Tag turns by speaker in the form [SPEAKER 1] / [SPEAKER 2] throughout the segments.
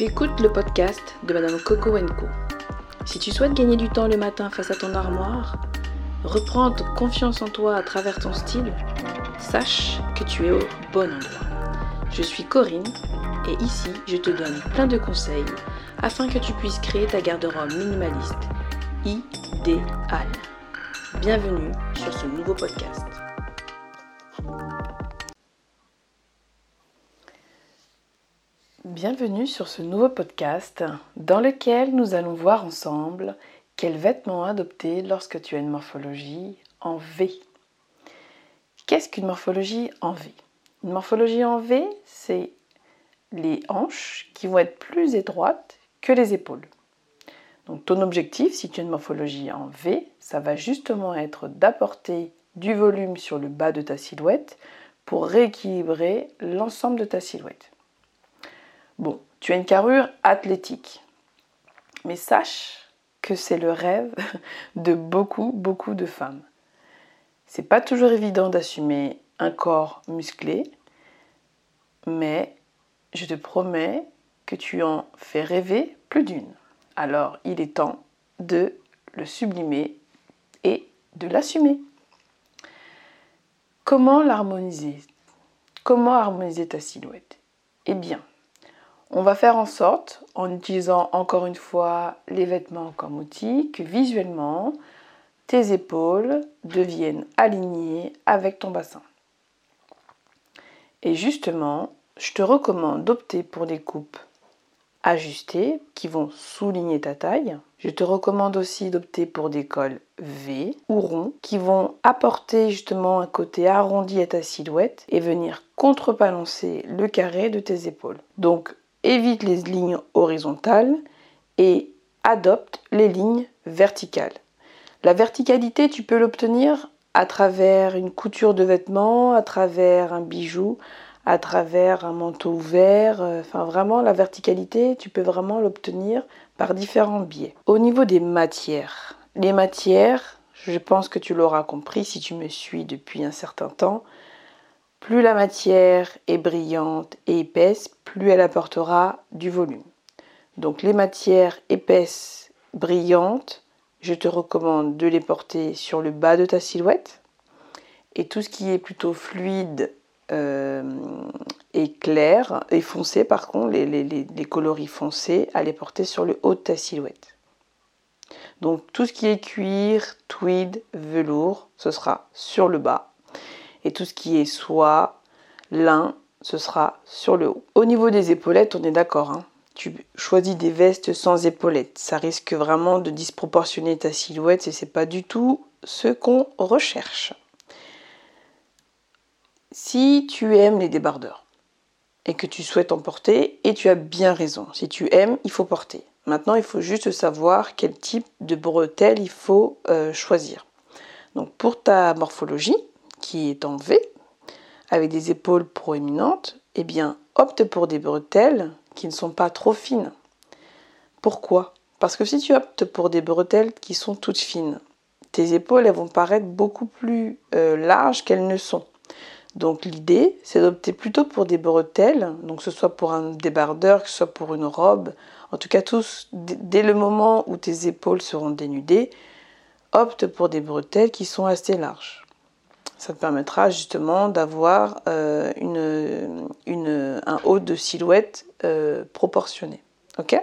[SPEAKER 1] Tu le podcast de Madame Coco Co. Si tu souhaites gagner du temps le matin face à ton armoire, reprendre confiance en toi à travers ton style, sache que tu es au bon endroit. Je suis Corinne et ici je te donne plein de conseils afin que tu puisses créer ta garde-robe minimaliste idéale. Bienvenue sur ce nouveau podcast. Bienvenue sur ce nouveau podcast dans lequel nous allons voir ensemble quels vêtements adopter lorsque tu as une morphologie en V. Qu'est-ce qu'une morphologie en V? Une morphologie en V, c'est les hanches qui vont être plus étroites que les épaules. Donc ton objectif, si tu as une morphologie en V, ça va justement être d'apporter du volume sur le bas de ta silhouette pour rééquilibrer l'ensemble de ta silhouette. Bon, tu as une carrure athlétique. Mais sache que c'est le rêve de beaucoup, beaucoup de femmes. C'est pas toujours évident d'assumer un corps musclé, mais je te promets que tu en fais rêver plus d'une. Alors il est temps de le sublimer et de l'assumer. Comment l'harmoniser? Comment harmoniser ta silhouette? Eh bien, on va faire en sorte, en utilisant encore une fois les vêtements comme outil, que visuellement, tes épaules deviennent alignées avec ton bassin. Et justement, je te recommande d'opter pour des coupes ajustées qui vont souligner ta taille. Je te recommande aussi d'opter pour des cols V ou ronds qui vont apporter justement un côté arrondi à ta silhouette et venir contrebalancer le carré de tes épaules. Évite les lignes horizontales et adopte les lignes verticales. La verticalité, tu peux l'obtenir à travers une couture de vêtements, à travers un bijou, à travers un manteau ouvert. Euh, enfin, vraiment, la verticalité, tu peux vraiment l'obtenir par différents biais. Au niveau des matières, les matières, je pense que tu l'auras compris si tu me suis depuis un certain temps, plus la matière est brillante et épaisse, plus elle apportera du volume. Donc les matières épaisses, brillantes, je te recommande de les porter sur le bas de ta silhouette. Et tout ce qui est plutôt fluide euh, et clair et foncé, par contre, les, les coloris foncés, à les porter sur le haut de ta silhouette. Donc tout ce qui est cuir, tweed, velours, ce sera sur le bas et tout ce qui est soie, lin, ce sera sur le haut. Au niveau des épaulettes, on est d'accord. Hein. tu choisis des vestes sans épaulettes. Ça risque vraiment de disproportionner ta silhouette et c'est pas du tout ce qu'on recherche. Si tu aimes les débardeurs et que tu souhaites en porter, et tu as bien raison. Si tu aimes, il faut porter. Maintenant, il faut juste savoir quel type de bretelles il faut euh, choisir. Donc pour ta morphologie, qui est en V, avec des épaules proéminentes, eh bien, opte pour des bretelles qui ne sont pas trop fines. Pourquoi? Parce que si tu optes pour des bretelles qui sont toutes fines, tes épaules elles vont paraître beaucoup plus euh, larges qu'elles ne sont. Donc l'idée, c'est d'opter plutôt pour des bretelles, donc ce soit pour un débardeur, que ce soit pour une robe, en tout cas tous, dès le moment où tes épaules seront dénudées, opte pour des bretelles qui sont assez larges. Ça te permettra justement d'avoir euh, une, un haut de silhouette euh, proportionné. Ok?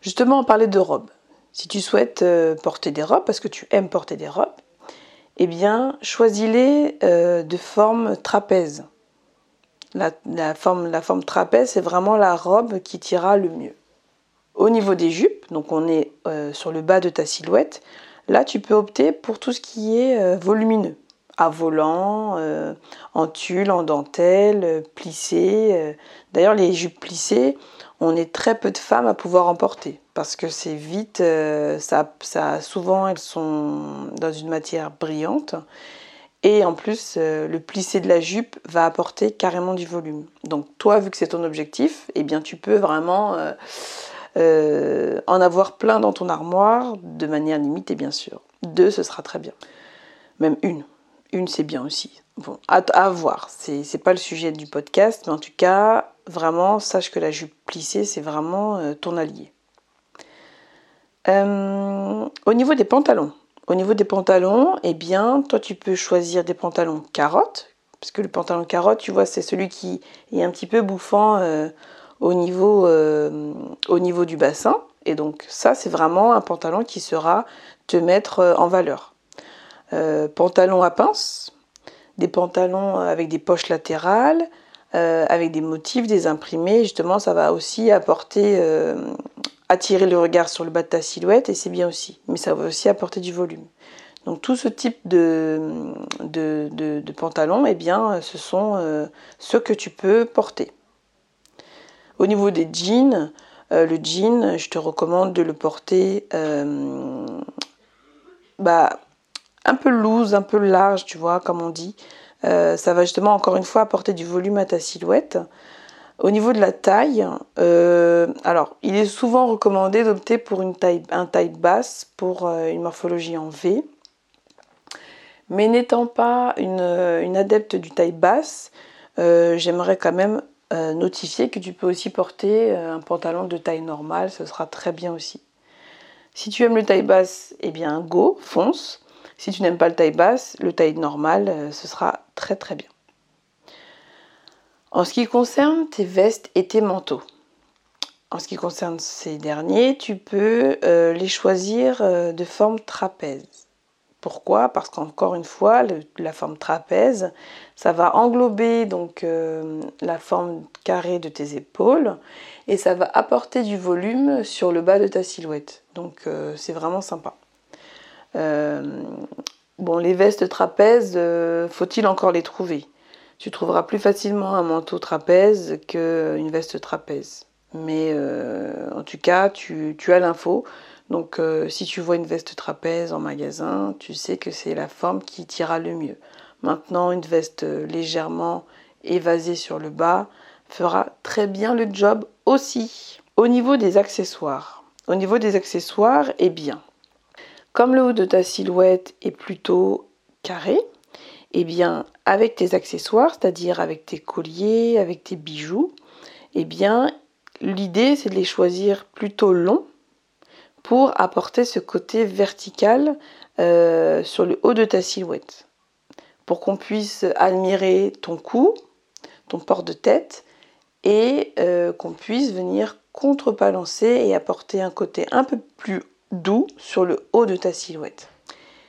[SPEAKER 1] Justement, on parlait de robes. Si tu souhaites euh, porter des robes, parce que tu aimes porter des robes, eh bien, choisis-les de forme trapèze. La, forme, la forme trapèze, c'est vraiment la robe qui t'ira le mieux. Au niveau des jupes, donc on est sur le bas de ta silhouette, Là, tu peux opter pour tout ce qui est euh, volumineux, à volant, euh, en tulle, en dentelle, euh, plissé. D'ailleurs, les jupes plissées, on est très peu de femmes à pouvoir en porter parce que c'est vite, ça, ça, souvent elles sont dans une matière brillante et en plus le plissé de la jupe va apporter carrément du volume. Donc toi, vu que c'est ton objectif, eh bien tu peux vraiment euh, en avoir plein dans ton armoire, de manière limitée bien sûr. Deux, ce sera très bien. Même une. Une, c'est bien aussi. Bon, à, à voir. C'est, pas le sujet du podcast, mais en tout cas, vraiment, sache que la jupe plissée, c'est vraiment euh, ton allié. Euh, au niveau des pantalons. Au niveau des pantalons, eh bien, toi, tu peux choisir des pantalons carottes, parce que le pantalon carotte, tu vois, c'est celui qui est un petit peu bouffant au, niveau, au niveau du bassin. Et donc, ça, c'est vraiment un pantalon qui sera te mettre en valeur. pantalon à pince, des pantalons avec des poches latérales, euh, avec des motifs, des imprimés. Justement, ça va aussi apporter, euh, attirer le regard sur le bas de ta silhouette et c'est bien aussi. Mais ça va aussi apporter du volume. Donc tout ce type de, de, de, pantalons, eh bien, ce sont euh, ceux que tu peux porter. Au niveau des jeans, le jean, je te recommande de le porter bah, un peu loose, un peu large, tu vois, comme on dit. Euh, ça va justement encore une fois apporter du volume à ta silhouette. Au niveau de la taille, euh, alors il est souvent recommandé d'opter pour une taille, un taille basse pour euh, une morphologie en V. Mais n'étant pas une, adepte du taille basse, j'aimerais quand même notifier que tu peux aussi porter un pantalon de taille normale, ce sera très bien aussi. Si tu aimes le taille basse, eh bien go, fonce. Si tu n'aimes pas le taille basse, le taille normal, euh, ce sera très très bien. En ce qui concerne tes vestes et tes manteaux, en ce qui concerne ces derniers, tu peux euh, les choisir euh, de forme trapèze. Pourquoi? Parce qu'encore une fois, la forme trapèze, ça va englober donc la forme carrée de tes épaules et ça va apporter du volume sur le bas de ta silhouette. Donc c'est vraiment sympa. Euh, bon, les vestes trapèzes, euh, faut-il encore les trouver? Tu trouveras plus facilement un manteau trapèze qu'une veste trapèze. Mais euh, en tout cas, tu, as l'info. Donc si tu vois une veste trapèze en magasin, tu sais que c'est la forme qui t'ira le mieux. Maintenant, une veste légèrement évasée sur le bas fera très bien le job aussi. Au niveau des accessoires, au niveau des accessoires, eh bien, comme le haut de ta silhouette est plutôt carré, eh bien avec tes accessoires, c'est-à-dire avec tes colliers, avec tes bijoux, eh bien l'idée c'est de les choisir plutôt longs pour apporter ce côté vertical euh, sur le haut de ta silhouette. Pour qu'on puisse admirer ton cou, ton port de tête et euh, qu'on puisse venir contrebalancer et apporter un côté un peu plus doux sur le haut de ta silhouette.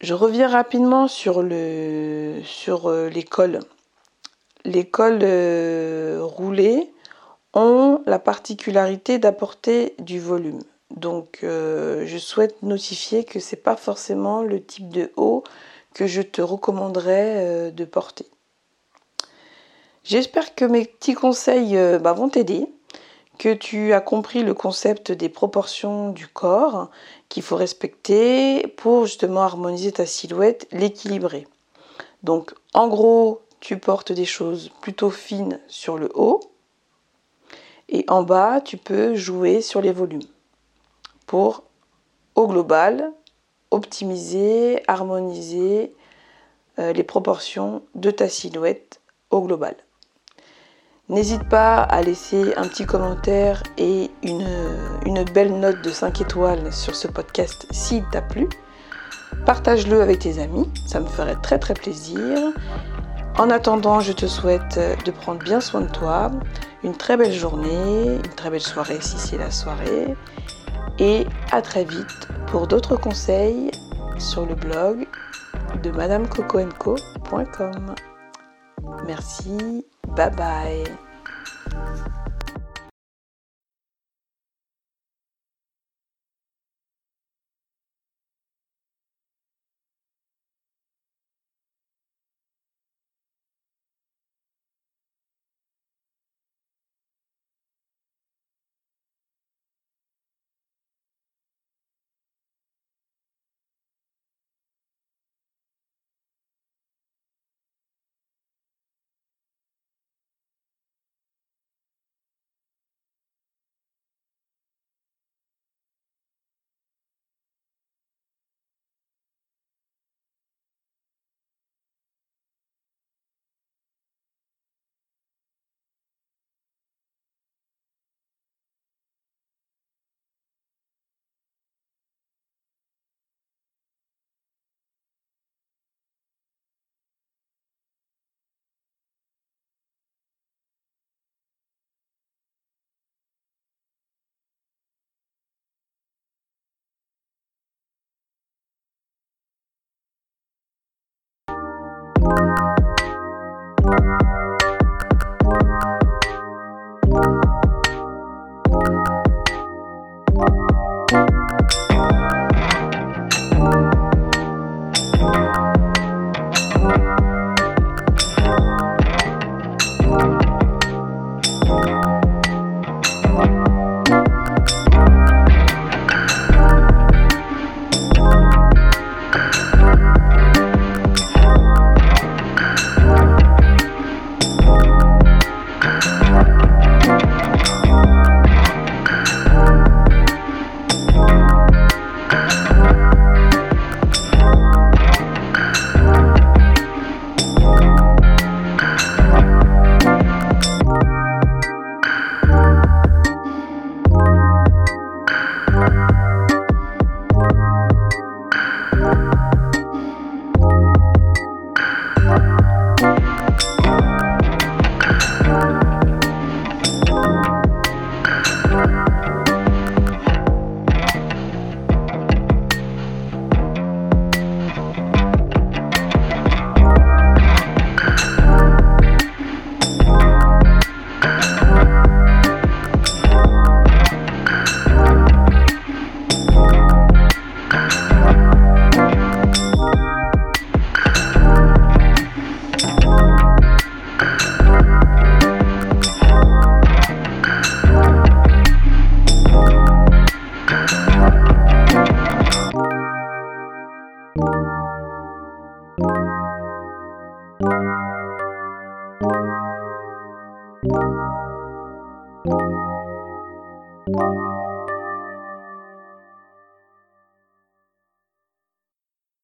[SPEAKER 1] Je reviens rapidement sur, le, sur euh, les cols. Les cols roulés ont la particularité d'apporter du volume. Donc euh, je souhaite notifier que ce n'est pas forcément le type de haut que je te recommanderais de porter. J'espère que mes petits conseils bah, vont t'aider que tu as compris le concept des proportions du corps qu'il faut respecter pour justement harmoniser ta silhouette, l'équilibrer. Donc en gros, tu portes des choses plutôt fines sur le haut et en bas, tu peux jouer sur les volumes pour au global optimiser, harmoniser euh, les proportions de ta silhouette au global. N'hésite pas à laisser un petit commentaire et une, une belle note de 5 étoiles sur ce podcast s'il t'a plu. Partage-le avec tes amis, ça me ferait très très plaisir. En attendant, je te souhaite de prendre bien soin de toi, une très belle journée, une très belle soirée si c'est la soirée, et à très vite pour d'autres conseils sur le blog de madamecocoenco.com. Merci, bye bye.